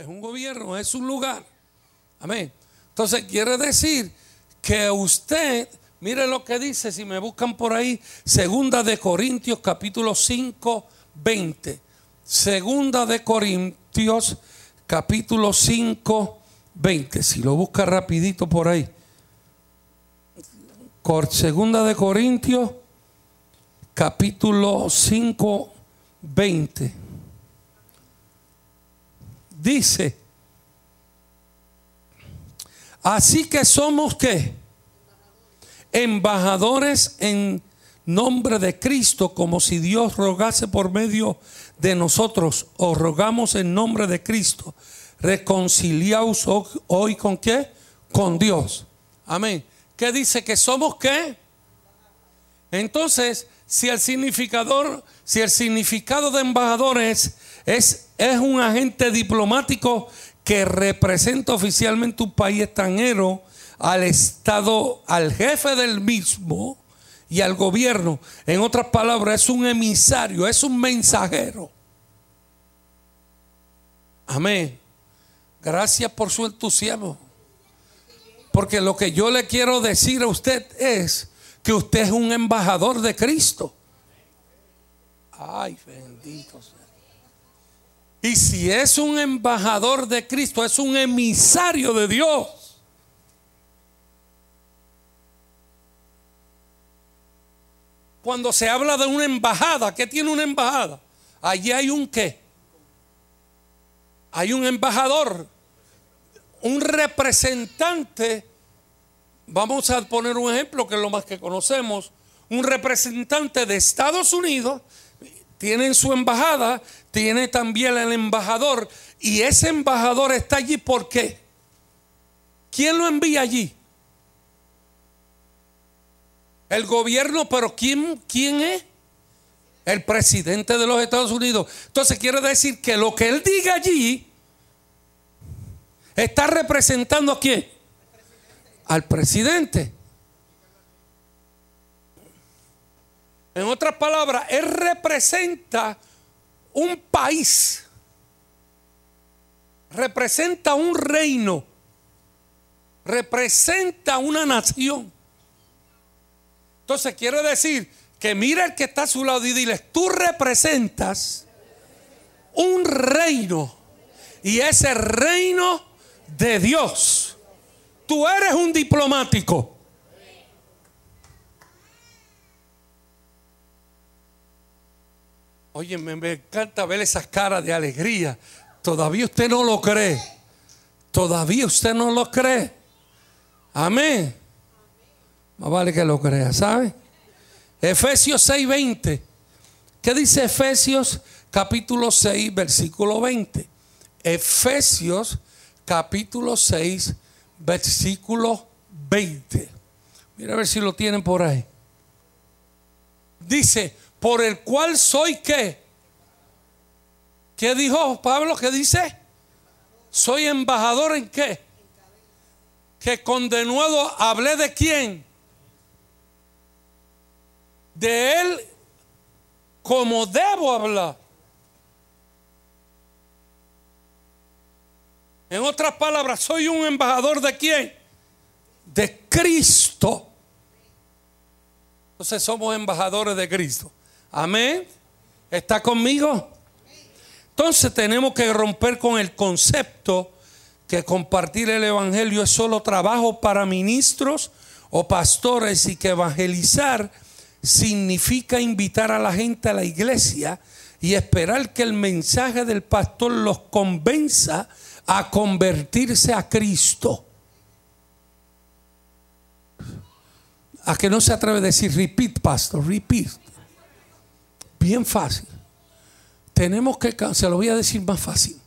es un gobierno, es un lugar. Amén. Entonces quiere decir que usted, mire lo que dice, si me buscan por ahí, segunda de Corintios capítulo 5, 20. Segunda de Corintios capítulo 5, 20. Si lo busca rapidito por ahí. Segunda de Corintios capítulo 5, 20. Dice, así que somos qué? Embajadores en nombre de Cristo, como si Dios rogase por medio de nosotros, o rogamos en nombre de Cristo. Reconciliaos hoy con qué? Con Dios. Amén. ¿Qué dice? Que somos qué? Entonces, si el significador, si el significado de embajador es, es, un agente diplomático que representa oficialmente un país extranjero al Estado, al jefe del mismo y al gobierno. En otras palabras, es un emisario, es un mensajero. Amén. Gracias por su entusiasmo. Porque lo que yo le quiero decir a usted es que usted es un embajador de Cristo. Ay, bendito sea. Y si es un embajador de Cristo, es un emisario de Dios. Cuando se habla de una embajada, ¿qué tiene una embajada? Allí hay un qué. Hay un embajador, un representante Vamos a poner un ejemplo que es lo más que conocemos. Un representante de Estados Unidos tiene en su embajada, tiene también el embajador. Y ese embajador está allí ¿por qué? ¿Quién lo envía allí? El gobierno, pero ¿quién, quién es? El presidente de los Estados Unidos. Entonces quiere decir que lo que él diga allí está representando a quién? al presidente. En otras palabras, él representa un país, representa un reino, representa una nación. Entonces quiere decir que mira el que está a su lado y dile, tú representas un reino y ese reino de Dios. Tú eres un diplomático. Oye, me, encanta ver esas caras de alegría. Todavía usted no lo cree. Todavía usted no lo cree. Amén. Más vale que lo crea, ¿sabe? Efesios 6:20. ¿Qué dice Efesios capítulo 6, versículo 20? Efesios capítulo 6, versículo 20. Mira a ver si lo tienen por ahí. Dice, por el cual soy qué. ¿Qué dijo Pablo? ¿Qué dice? Soy embajador en qué? Que condenado hablé de quién? De él como debo hablar. En otras palabras, soy un embajador de quién? De Cristo. Entonces somos embajadores de Cristo. Amén. ¿Está conmigo? Entonces tenemos que romper con el concepto que compartir el Evangelio es solo trabajo para ministros o pastores y que evangelizar significa invitar a la gente a la iglesia y esperar que el mensaje del pastor los convenza a convertirse a Cristo. A que no se atreve a decir repeat, pastor, repeat. Bien fácil. Tenemos que, se lo voy a decir más fácil.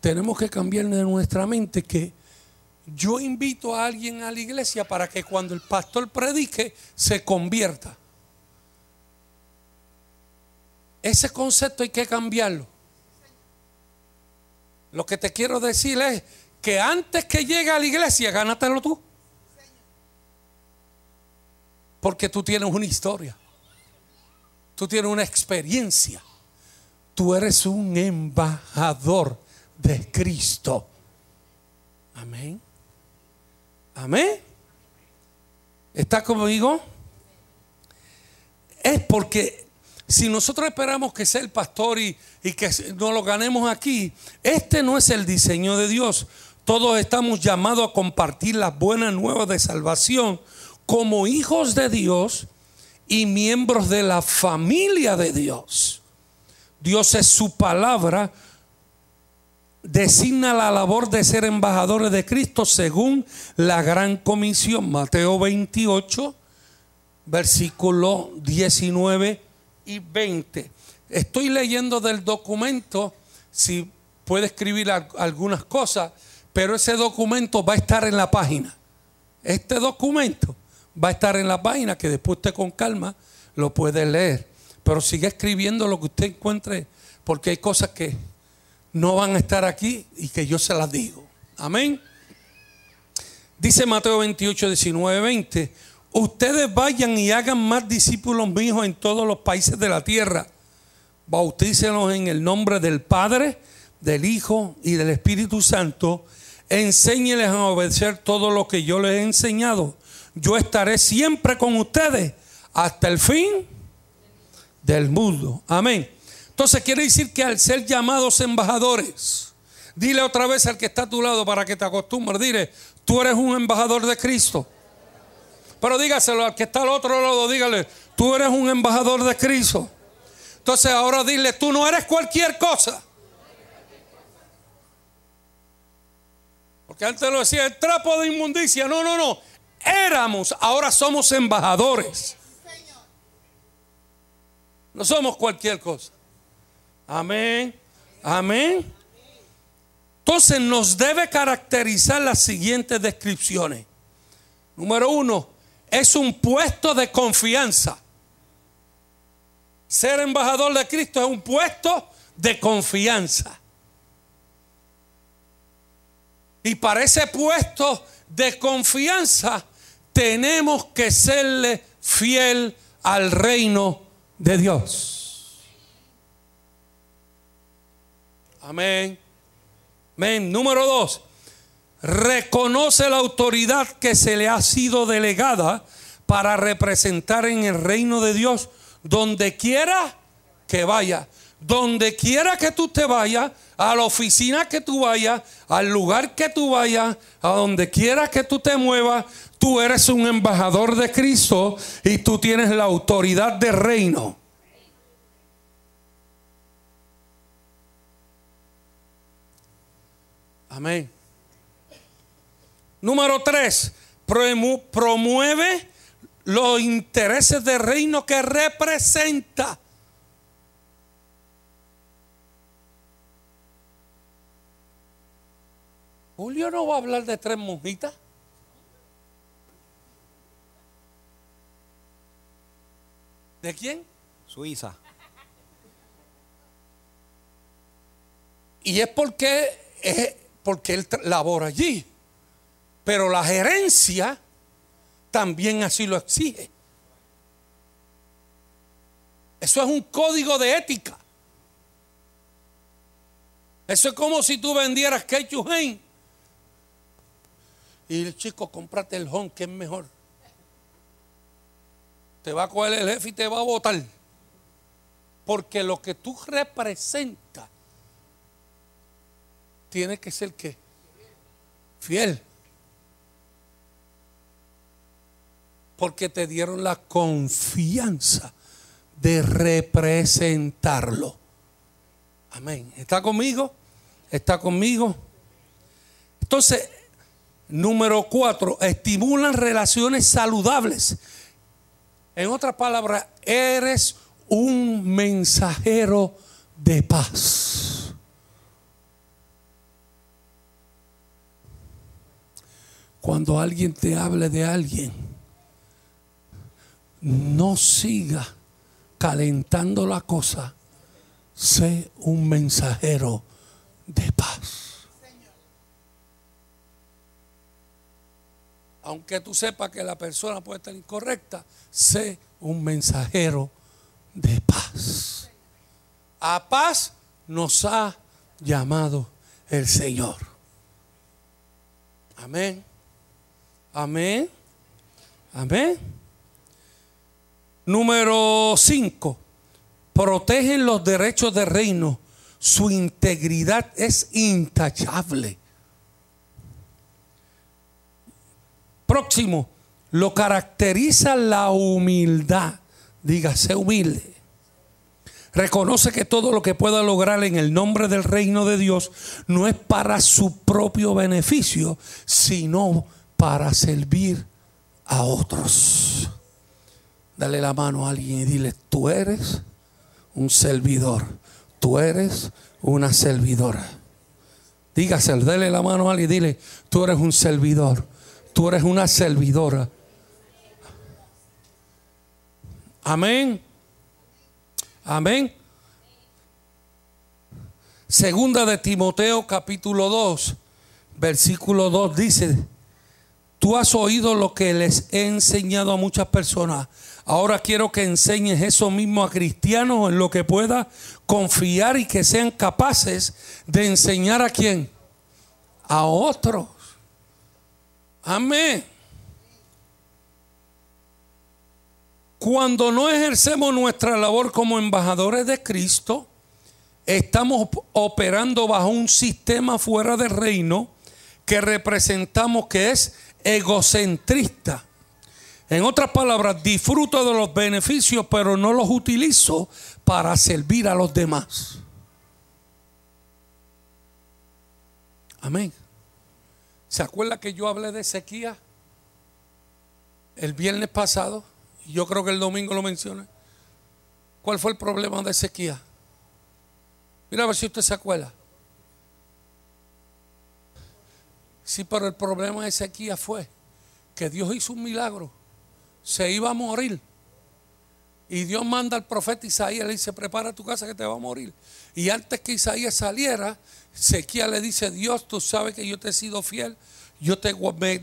Tenemos que cambiar de nuestra mente que yo invito a alguien a la iglesia para que cuando el pastor predique se convierta. Ese concepto hay que cambiarlo. Lo que te quiero decir es que antes que llegue a la iglesia, gánatelo tú. Porque tú tienes una historia. Tú tienes una experiencia. Tú eres un embajador de Cristo. Amén. Amén. ¿Está conmigo? Es porque si nosotros esperamos que sea el pastor y, y que nos lo ganemos aquí, este no es el diseño de Dios. Todos estamos llamados a compartir las buenas nuevas de salvación como hijos de Dios y miembros de la familia de Dios. Dios es su palabra, designa la labor de ser embajadores de Cristo según la gran comisión. Mateo 28, versículo 19 y 20. Estoy leyendo del documento, si puede escribir algunas cosas pero ese documento va a estar en la página. Este documento va a estar en la página que después usted con calma lo puede leer. Pero sigue escribiendo lo que usted encuentre, porque hay cosas que no van a estar aquí y que yo se las digo. Amén. Dice Mateo 28, 19, 20. Ustedes vayan y hagan más discípulos míos en todos los países de la tierra. Bautícenlos en el nombre del Padre, del Hijo y del Espíritu Santo enséñeles a obedecer todo lo que yo les he enseñado. Yo estaré siempre con ustedes hasta el fin del mundo. Amén. Entonces quiere decir que al ser llamados embajadores, dile otra vez al que está a tu lado para que te acostumbres, dile, tú eres un embajador de Cristo. Pero dígaselo al que está al otro lado, dígale, tú eres un embajador de Cristo. Entonces ahora dile, tú no eres cualquier cosa. Porque antes lo decía el trapo de inmundicia. No, no, no. Éramos, ahora somos embajadores. No somos cualquier cosa. Amén. Amén. Entonces nos debe caracterizar las siguientes descripciones. Número uno, es un puesto de confianza. Ser embajador de Cristo es un puesto de confianza. Y para ese puesto de confianza tenemos que serle fiel al reino de Dios. Amén. Amén. Número dos, reconoce la autoridad que se le ha sido delegada para representar en el reino de Dios donde quiera que vaya. Donde quiera que tú te vayas, a la oficina que tú vayas, al lugar que tú vayas, a donde quiera que tú te muevas, tú eres un embajador de Cristo y tú tienes la autoridad de reino. Amén. Número tres, promueve los intereses del reino que representa. Julio no va a hablar de tres monjitas. ¿De quién? Suiza. Y es porque, es porque él labora allí. Pero la gerencia también así lo exige. Eso es un código de ética. Eso es como si tú vendieras ketchup y el chico, cómprate el home que es mejor. Te va a coger el jefe y te va a votar. Porque lo que tú representas tiene que ser que fiel. Porque te dieron la confianza de representarlo. Amén. ¿Está conmigo? ¿Está conmigo? Entonces, Número cuatro, estimulan relaciones saludables. En otras palabras, eres un mensajero de paz. Cuando alguien te hable de alguien, no siga calentando la cosa. Sé un mensajero de paz. Aunque tú sepas que la persona puede estar incorrecta, sé un mensajero de paz. A paz nos ha llamado el Señor. Amén. Amén. Amén. Número 5. Protegen los derechos del reino. Su integridad es intachable. Próximo. Lo caracteriza la humildad. Dígase humilde. Reconoce que todo lo que pueda lograr en el nombre del reino de Dios no es para su propio beneficio, sino para servir a otros. Dale la mano a alguien y dile, tú eres un servidor, tú eres una servidora. Dígaselo, dale la mano a alguien y dile, tú eres un servidor, tú eres una servidora. Amén. Amén. Segunda de Timoteo capítulo 2, versículo 2 dice, tú has oído lo que les he enseñado a muchas personas. Ahora quiero que enseñes eso mismo a cristianos en lo que pueda confiar y que sean capaces de enseñar a quién? A otros. Amén. Cuando no ejercemos nuestra labor como embajadores de Cristo, estamos operando bajo un sistema fuera del reino que representamos que es egocentrista. En otras palabras, disfruto de los beneficios, pero no los utilizo para servir a los demás. Amén. ¿Se acuerda que yo hablé de sequía el viernes pasado? Yo creo que el domingo lo mencioné. ¿Cuál fue el problema de sequía? Mira a ver si usted se acuerda. Sí, pero el problema de sequía fue que Dios hizo un milagro. Se iba a morir. Y Dios manda al profeta Isaías, le dice, prepara tu casa que te va a morir. Y antes que Isaías saliera, Sequía le dice, Dios, tú sabes que yo te he sido fiel, yo te,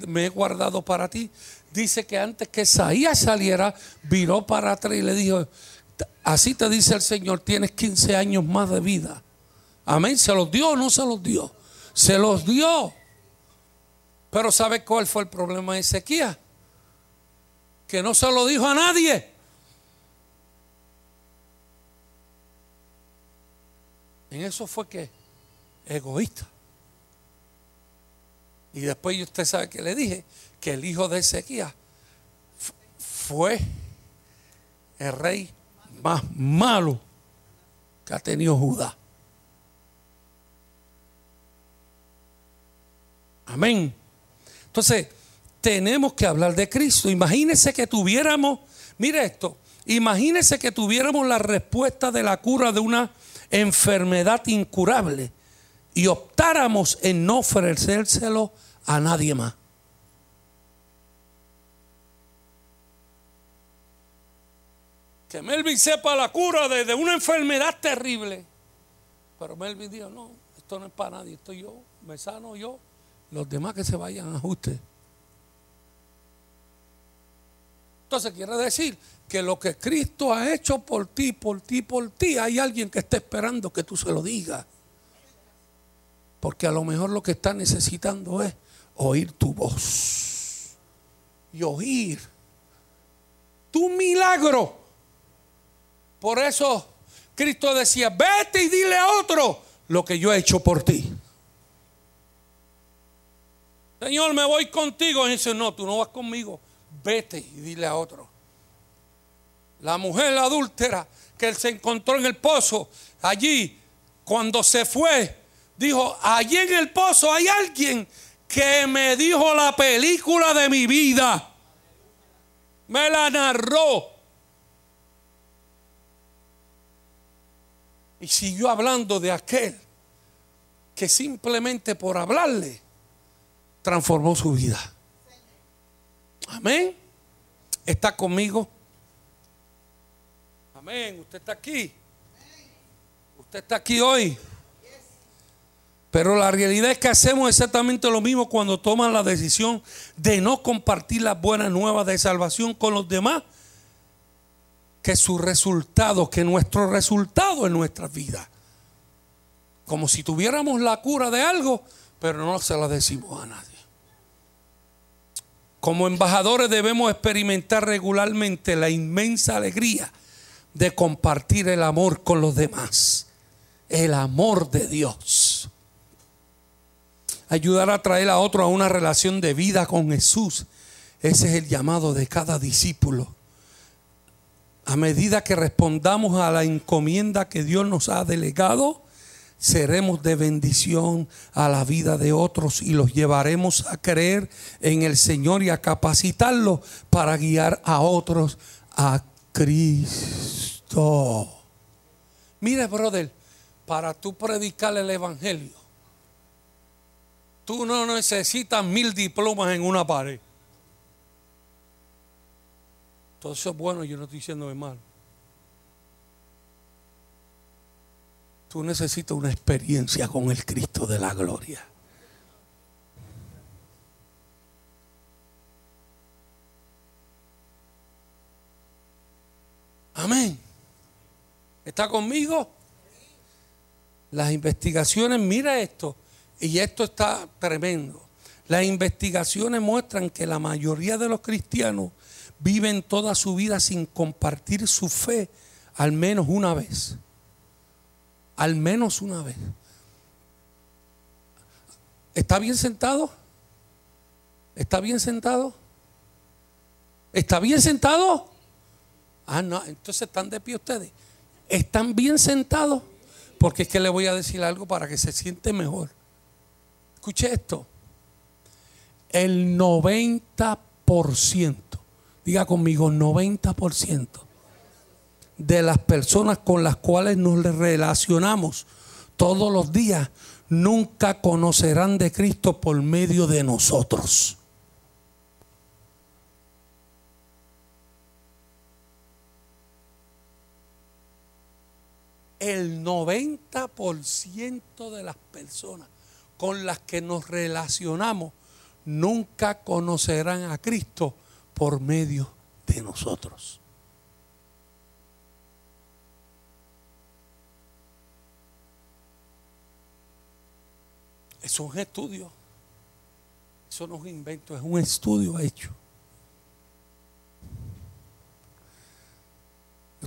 me he guardado para ti dice que antes que Isaías saliera, viró para atrás y le dijo, así te dice el Señor, tienes 15 años más de vida. Amén, ¿se los dio o no se los dio? Se los dio. Pero ¿sabe cuál fue el problema de Ezequiel? Que no se lo dijo a nadie. En eso fue que egoísta. Y después usted sabe que le dije que el hijo de Ezequiel fue el rey más malo que ha tenido Judá. Amén. Entonces, tenemos que hablar de Cristo. Imagínese que tuviéramos, mire esto, imagínese que tuviéramos la respuesta de la cura de una enfermedad incurable y optáramos en no ofrecérselo a nadie más. Que Melvin sepa la cura de, una enfermedad terrible. Pero Melvin dijo, no, esto no es para nadie, esto yo, me sano yo, los demás que se vayan a ajuste. Entonces quiere decir que lo que Cristo ha hecho por ti, por ti, por ti, hay alguien que está esperando que tú se lo digas. Porque a lo mejor lo que está necesitando es oír tu voz y oír tu milagro. Por eso Cristo decía, vete y dile a otro lo que yo he hecho por ti. Señor, me voy contigo. Y dice, no, tú no vas conmigo. Vete y dile a otro. La mujer adúltera que él se encontró en el pozo, allí, cuando se fue, dijo, allí en el pozo hay alguien que me dijo la película de mi vida. Me la narró. Y siguió hablando de aquel que simplemente por hablarle transformó su vida. Amén. ¿Está conmigo? Amén. Usted está aquí. Usted está aquí hoy. Pero la realidad es que hacemos exactamente lo mismo cuando toman la decisión de no compartir las buenas nuevas de salvación con los demás, que su resultado, que nuestro resultado en nuestra vida. como si tuviéramos la cura de algo, pero no se la decimos a nadie. Como embajadores debemos experimentar regularmente la inmensa alegría de compartir el amor con los demás. El amor de Dios. Ayudar a traer a otro a una relación de vida con Jesús. Ese es el llamado de cada discípulo. A medida que respondamos a la encomienda que Dios nos ha delegado, seremos de bendición a la vida de otros y los llevaremos a creer en el Señor y a capacitarlos para guiar a otros a Cristo. Mire, brother, para tú predicar el Evangelio, tú no necesitas mil diplomas en una pared. Todo eso es bueno, yo no estoy diciendo mal. Tú necesitas una experiencia con el Cristo de la gloria. Amén. ¿Está conmigo? Las investigaciones, mira esto, y esto está tremendo. Las investigaciones muestran que la mayoría de los cristianos viven toda su vida sin compartir su fe al menos una vez al menos una vez. ¿Está bien sentado? ¿Está bien sentado? ¿Está bien sentado? Ah, no, entonces están de pie ustedes. ¿Están bien sentados? Porque es que le voy a decir algo para que se siente mejor. Escuche esto. El 90%, diga conmigo, 90% de las personas con las cuales nos relacionamos todos los días nunca conocerán de Cristo por medio de nosotros. El 90% de las personas con las que nos relacionamos nunca conocerán a Cristo por medio de nosotros. Es un estudio. Eso no es un invento, es un estudio hecho.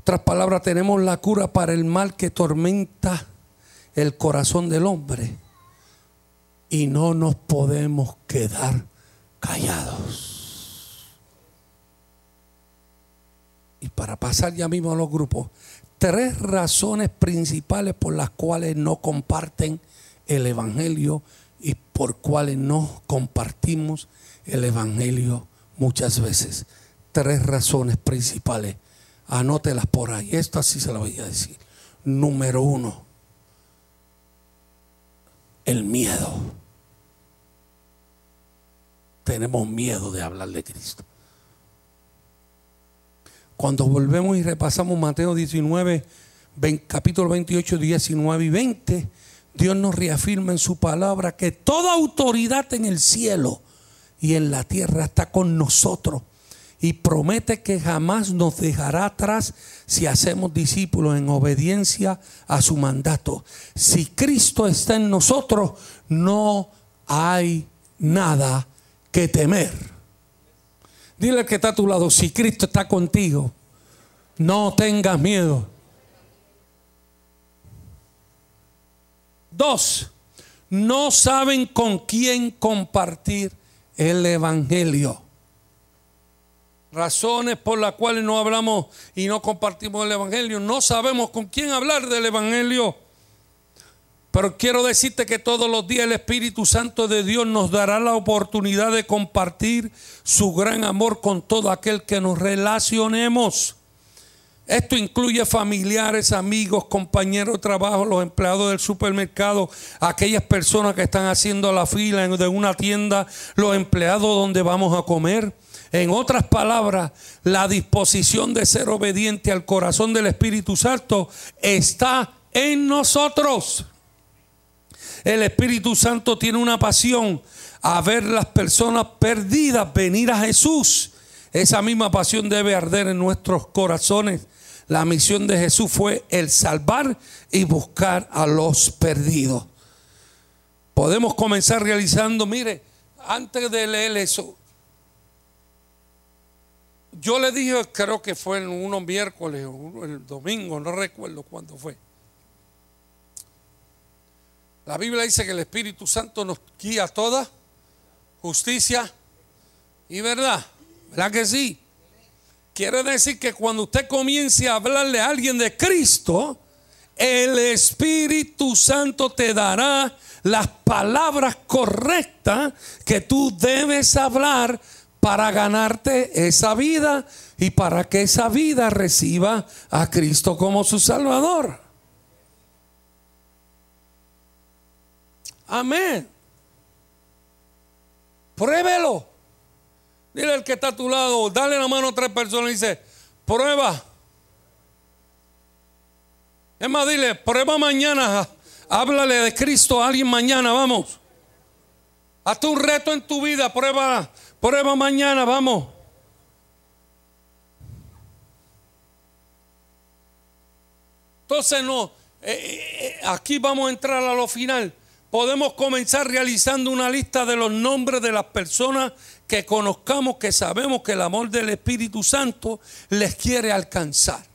Otras palabras, tenemos la cura para el mal que tormenta el corazón del hombre. Y no nos podemos quedar callados. Y para pasar ya mismo a los grupos, tres razones principales por las cuales no comparten el Evangelio y por cuales no compartimos el Evangelio muchas veces. Tres razones principales. Anótelas por ahí. Esto así se lo voy a decir. Número uno, el miedo. Tenemos miedo de hablar de Cristo. Cuando volvemos y repasamos Mateo 19, capítulo 28, 19 y 20, Dios nos reafirma en su palabra que toda autoridad en el cielo y en la tierra está con nosotros y promete que jamás nos dejará atrás si hacemos discípulos en obediencia a su mandato. Si Cristo está en nosotros, no hay nada que temer. Dile que está a tu lado, si Cristo está contigo, no tengas miedo. Dos, no saben con quién compartir el Evangelio. Razones por las cuales no hablamos y no compartimos el Evangelio. No sabemos con quién hablar del Evangelio. Pero quiero decirte que todos los días el Espíritu Santo de Dios nos dará la oportunidad de compartir su gran amor con todo aquel que nos relacionemos. Esto incluye familiares, amigos, compañeros de trabajo, los empleados del supermercado, aquellas personas que están haciendo la fila de una tienda, los empleados donde vamos a comer. En otras palabras, la disposición de ser obediente al corazón del Espíritu Santo está en nosotros. El Espíritu Santo tiene una pasión a ver las personas perdidas venir a Jesús. Esa misma pasión debe arder en nuestros corazones La misión de Jesús fue el salvar y buscar a los perdidos. Podemos comenzar realizando, mire, antes de leer eso, yo le dije, creo que fue en unos miércoles o el domingo, no recuerdo cuándo fue. La Biblia dice que el Espíritu Santo nos guía toda justicia y verdad. ¿Verdad que sí? Quiere decir que cuando usted comience a hablarle a alguien de Cristo, el Espíritu Santo te dará las palabras correctas que tú debes hablar para ganarte esa vida y para que esa vida reciba a Cristo como su Salvador. Amén. Pruébelo. Dile al que está a tu lado, dale la mano a tres personas y dice, prueba. Es más, dile, prueba mañana. Háblale de Cristo a alguien mañana, vamos. Hazte un reto en tu vida, prueba Prueba mañana, vamos. Entonces no, eh, eh, aquí vamos a entrar a lo final. Podemos comenzar realizando una lista de los nombres de las personas que conozcamos, que sabemos que el amor del Espíritu Santo les quiere alcanzar.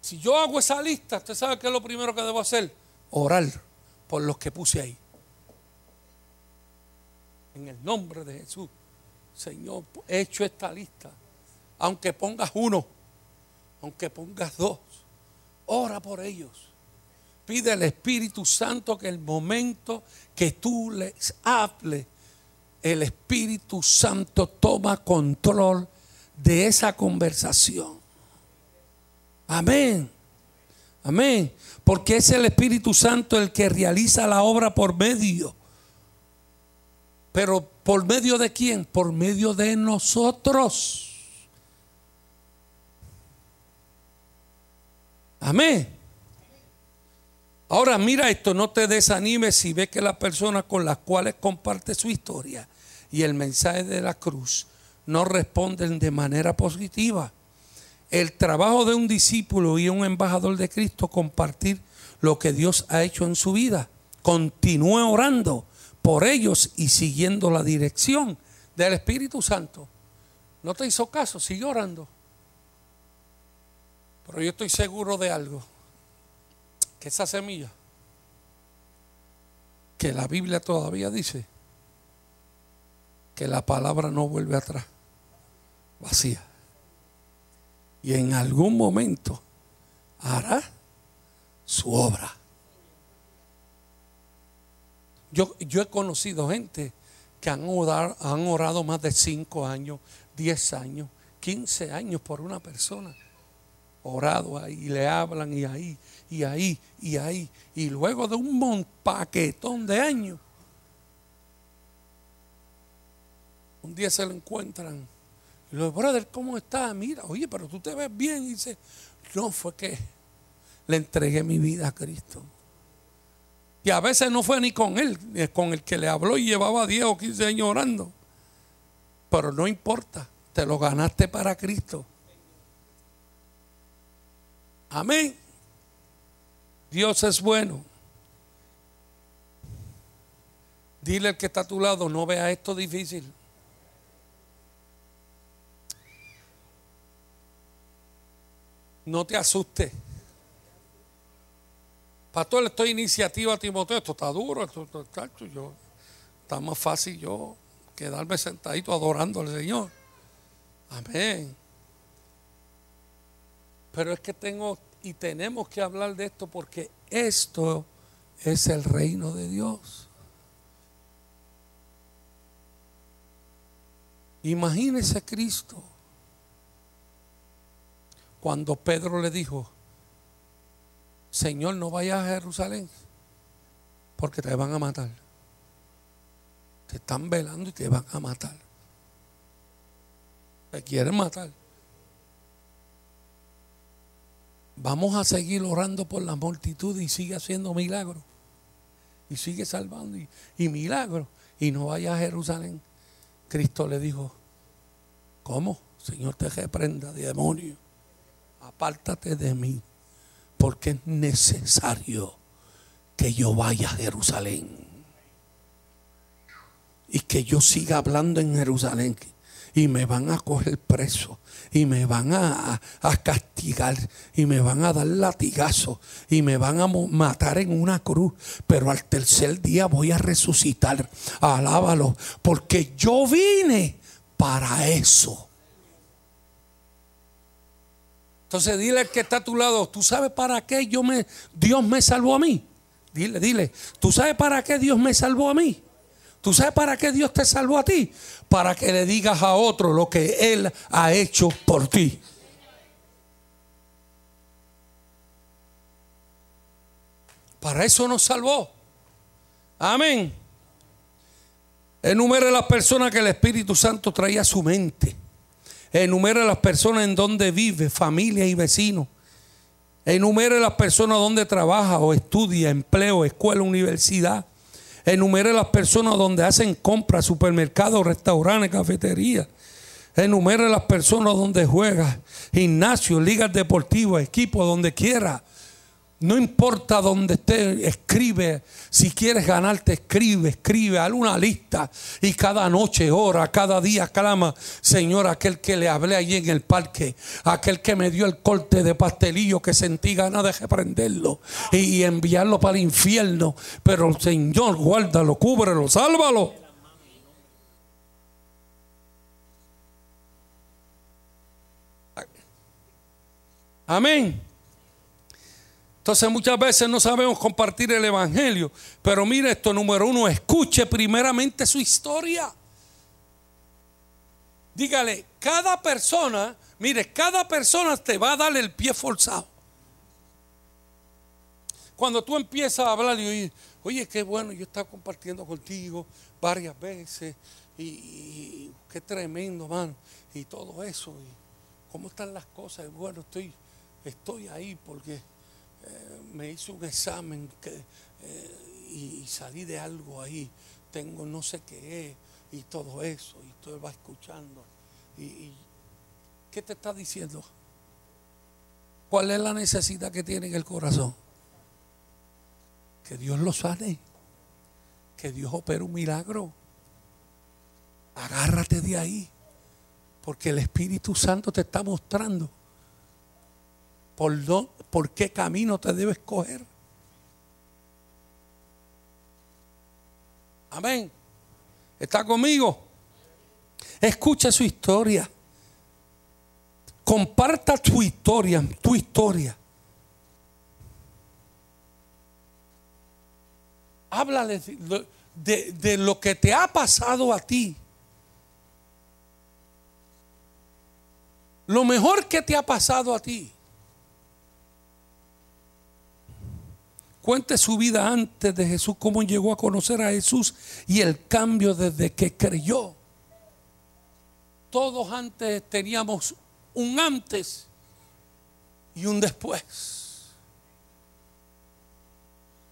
Si yo hago esa lista, usted sabe qué es lo primero que debo hacer orar por los que puse ahí. En el nombre de Jesús, Señor, he hecho esta lista. Aunque pongas uno, aunque pongas dos, ora por ellos. Pide al Espíritu Santo que el momento que tú les hables, el Espíritu Santo toma control de esa conversación. Amén. Amén. Porque es el Espíritu Santo el que realiza la obra por medio. Pero ¿por medio de quién? Por medio de nosotros. Amén. Ahora mira esto, no te desanimes si ves que las personas con las cuales comparte su historia y el mensaje de la cruz no responden de manera positiva el trabajo de un discípulo y un embajador de Cristo compartir lo que Dios ha hecho en su vida. Continúe orando por ellos y siguiendo la dirección del Espíritu Santo. No te hizo caso, sigue orando. Pero yo estoy seguro de algo, que esa semilla, que la Biblia todavía dice, que la palabra no vuelve atrás, vacía y en algún momento hará su obra. Yo, he conocido gente que han orado, han más de 5 años, 10 años, 15 años por una persona. Orado ahí, le hablan y ahí, y ahí, y ahí. Y luego de un paquetón de años, un día se lo encuentran y los brother, ¿cómo está? Mira, oye, pero tú te ves bien. Y dice, no, fue que le entregué mi vida a Cristo. Y a veces no fue ni con él, ni con el que le habló y llevaba 10 o 15 años orando. Pero no importa, te lo ganaste para Cristo. Amén. Dios es bueno. Dile al que está a tu lado, no vea esto difícil. No te asustes. Pastor, estoy iniciativa Timoteo, esto está duro, esto, está, yo, está más fácil yo quedarme sentadito adorando al Señor. Amén. Pero es que tengo y tenemos que hablar de esto porque esto es el reino de Dios. Imagínese Cristo cuando Pedro le dijo, Señor, no vayas a Jerusalén, porque te van a matar. Te están velando y te van a matar. Te quieren matar. Vamos a seguir orando por la multitud y sigue haciendo milagros. Y sigue salvando y, y milagros. Y no vayas a Jerusalén. Cristo le dijo, ¿cómo? Señor te reprenda, demonio. Apártate de mí, porque es necesario que yo vaya a Jerusalén. Y que yo siga hablando en Jerusalén. Y me van a coger preso. Y me van a, a castigar. Y me van a dar latigazos. Y me van a matar en una cruz. Pero al tercer día voy a resucitar. Alábalo. Porque yo vine para eso. Entonces dile al que está a tu lado, ¿tú sabes para qué yo me, Dios me salvó a mí? Dile, dile, ¿tú sabes para qué Dios me salvó a mí? ¿Tú sabes para qué Dios te salvó a ti? Para que le digas a otro lo que Él ha hecho por ti. Para eso nos salvó. Amén. Enumere las personas que el Espíritu Santo traía a su mente. Enumere las personas en donde vive, familia y vecinos. Enumere las personas donde trabaja o estudia, empleo, escuela, universidad. Enumere las personas donde hacen compras, supermercados, restaurantes, cafeterías. Enumere las personas donde juega, gimnasio, ligas deportivas, equipos, donde quiera. No importa dónde esté, escribe. Si quieres ganarte, escribe, escribe, haz una lista. Y cada noche ora, cada día clama, Señor, aquel que le hablé allí en el parque, aquel que me dio el corte de pastelillo que sentí ganas de reprenderlo y enviarlo para el infierno. Pero Señor, guárdalo, cúbrelo, sálvalo. Amén. Entonces muchas veces no sabemos compartir el Evangelio. Pero mire esto, número uno, escuche primeramente su historia. Dígale, cada persona, mire, cada persona te va a dar el pie forzado. Cuando tú empiezas a hablar y oír, oye, qué bueno, yo estaba compartiendo contigo varias veces y, qué tremendo, mano, y todo eso, y cómo están las cosas. bueno, estoy, estoy ahí porque me hice un examen eh, y, salí de algo ahí, tengo no sé qué es y todo eso, y tú va escuchando. Y, ¿Qué te está diciendo? ¿Cuál es la necesidad que tiene en el corazón? Que Dios lo sane, que Dios opere un milagro. Agárrate de ahí, porque el Espíritu Santo te está mostrando por, por qué camino te debes coger. Amén. ¿Está conmigo? Escucha su historia. Comparta tu historia, tu historia. Habla de, de, lo que te ha pasado a ti. Lo mejor que te ha pasado a ti. Cuente su vida antes de Jesús, cómo llegó a conocer a Jesús y el cambio desde que creyó. Todos antes teníamos un antes y un después.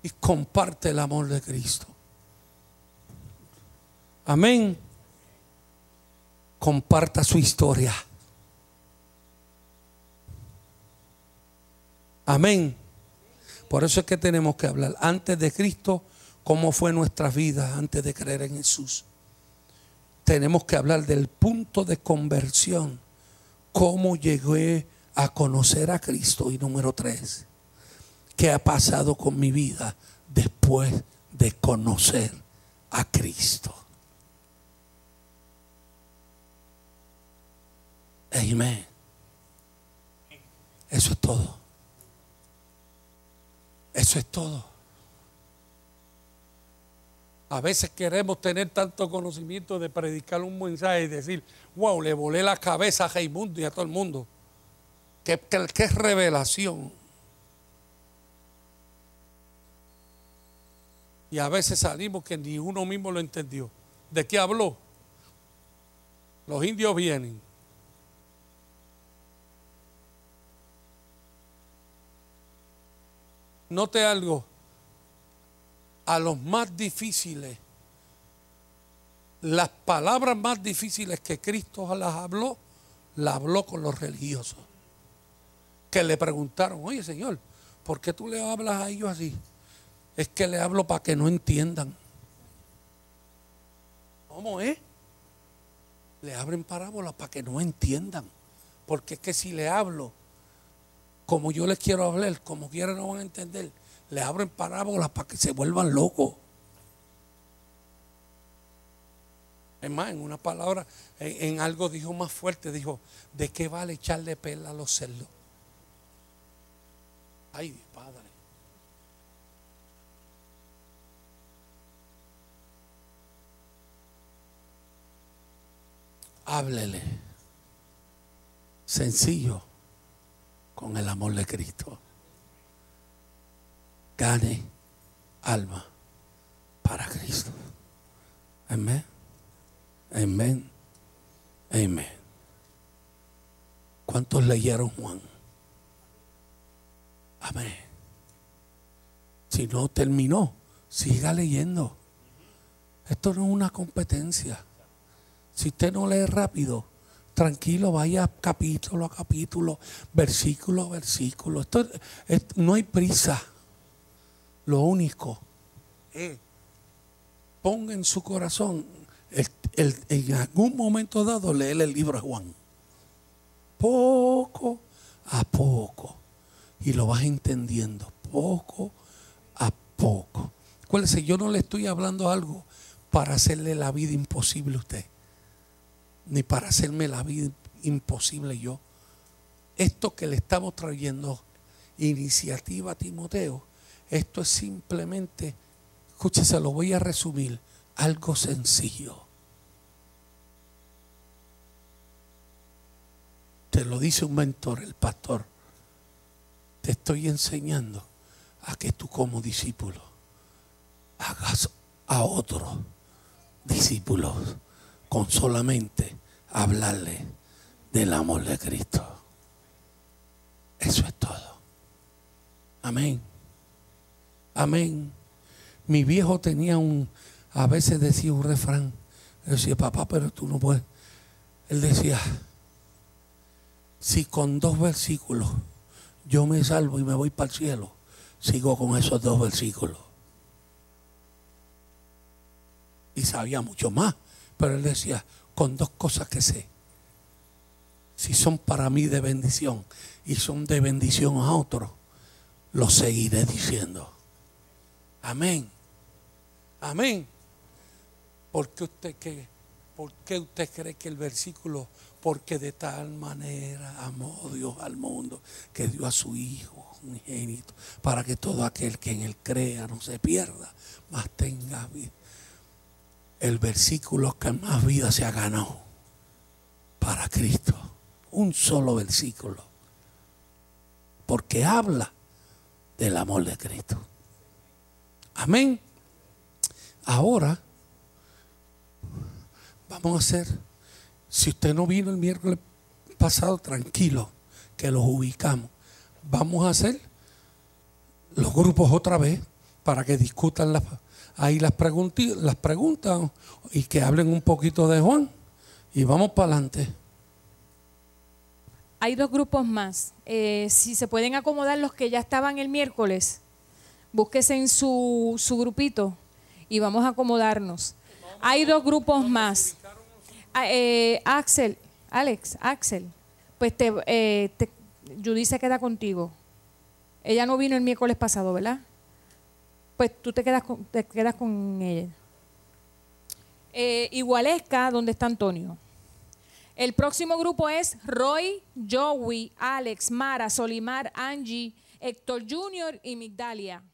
Y comparte el amor de Cristo. Amén. Comparta su historia. Amén. Por eso es que tenemos que hablar antes de Cristo, cómo fue nuestra vida antes de creer en Jesús. Tenemos que hablar del punto de conversión, cómo llegué a conocer a Cristo. Y número tres, ¿qué ha pasado con mi vida después de conocer a Cristo? Amén. Eso es todo. Eso es todo. A veces queremos tener tanto conocimiento de predicar un mensaje y decir, wow, le volé la cabeza a Raimundo y a todo el mundo. ¿Qué, qué, revelación? Y a veces salimos que ni uno mismo lo entendió. ¿De qué habló? Los indios vienen. Note algo, a los más difíciles las palabras más difíciles que Cristo las habló, las habló con los religiosos. Que le preguntaron, oye Señor, ¿por qué tú le hablas a ellos así? Es que le hablo para que no entiendan. ¿Cómo es? Le abren parábolas para que no entiendan. Porque es que si le hablo como yo les quiero hablar, como quieren no van a entender, le abren parábolas para que se vuelvan locos. Es más, en una palabra, en, algo dijo más fuerte, dijo, ¿de qué vale echarle pela a los cerdos? Ay, Padre. Háblele. Sencillo. Con el amor de Cristo. Gane alma para Cristo. Amén. Amén. Amén. ¿Cuántos leyeron Juan? Amén. Si no terminó, siga leyendo. Esto no es una competencia. Si usted no lee rápido, tranquilo, vaya capítulo a capítulo, versículo a versículo. Esto, no hay prisa. Lo único es ponga en su corazón en algún momento dado leer el libro de Juan. Poco a poco. Y lo vas entendiendo. Poco a poco. Acuérdese, yo no le estoy hablando algo para hacerle la vida imposible a usted. Ni para hacerme la vida imposible yo. Esto que le estamos trayendo, iniciativa a Timoteo, esto es simplemente, escúchese, lo voy a resumir algo sencillo. Te lo dice un mentor, el pastor. Te estoy enseñando a que tú como discípulo hagas a otros discípulos con solamente hablarle del amor de Cristo. Eso es todo. Amén. Amén. Mi viejo tenía un, a veces decía un refrán. Decía, papá, pero tú no puedes. Él decía, si con dos versículos yo me salvo y me voy para el cielo, sigo con esos dos versículos. Y sabía mucho más, pero él decía, con dos cosas que sé. Si son para mí de bendición y son de bendición a otros, lo seguiré diciendo. Amén. Amén. ¿Por qué usted cree? ¿Por qué usted cree que el versículo, porque de tal manera amó Dios al mundo, que dio a su Hijo unigénito, para que todo aquel que en él crea no se pierda, mas tenga vida? El versículo que más vida se ha ganado para Cristo. Un solo versículo. Porque habla del amor de Cristo. Amén. Ahora vamos a hacer, si usted no vino el miércoles pasado, tranquilo, que los ubicamos. Vamos a hacer los grupos otra vez para que discutan ahí las, las preguntas y que hablen un poquito de Juan. Y vamos para adelante. Hay dos grupos más. Eh, si se pueden acomodar los que ya estaban el miércoles, búsquese en su, su grupito y vamos a acomodarnos. Hay dos grupos más. Ah, eh, Axel, Alex, Axel, pues te, eh, Judy se queda contigo. Ella no vino el miércoles pasado, ¿verdad? Pues tú te quedas con, te quedas con ella. Eh, Igualesca, donde está Antonio. El próximo grupo es Roy, Joey, Alex, Mara, Solimar, Angie, Héctor Jr. y Migdalia.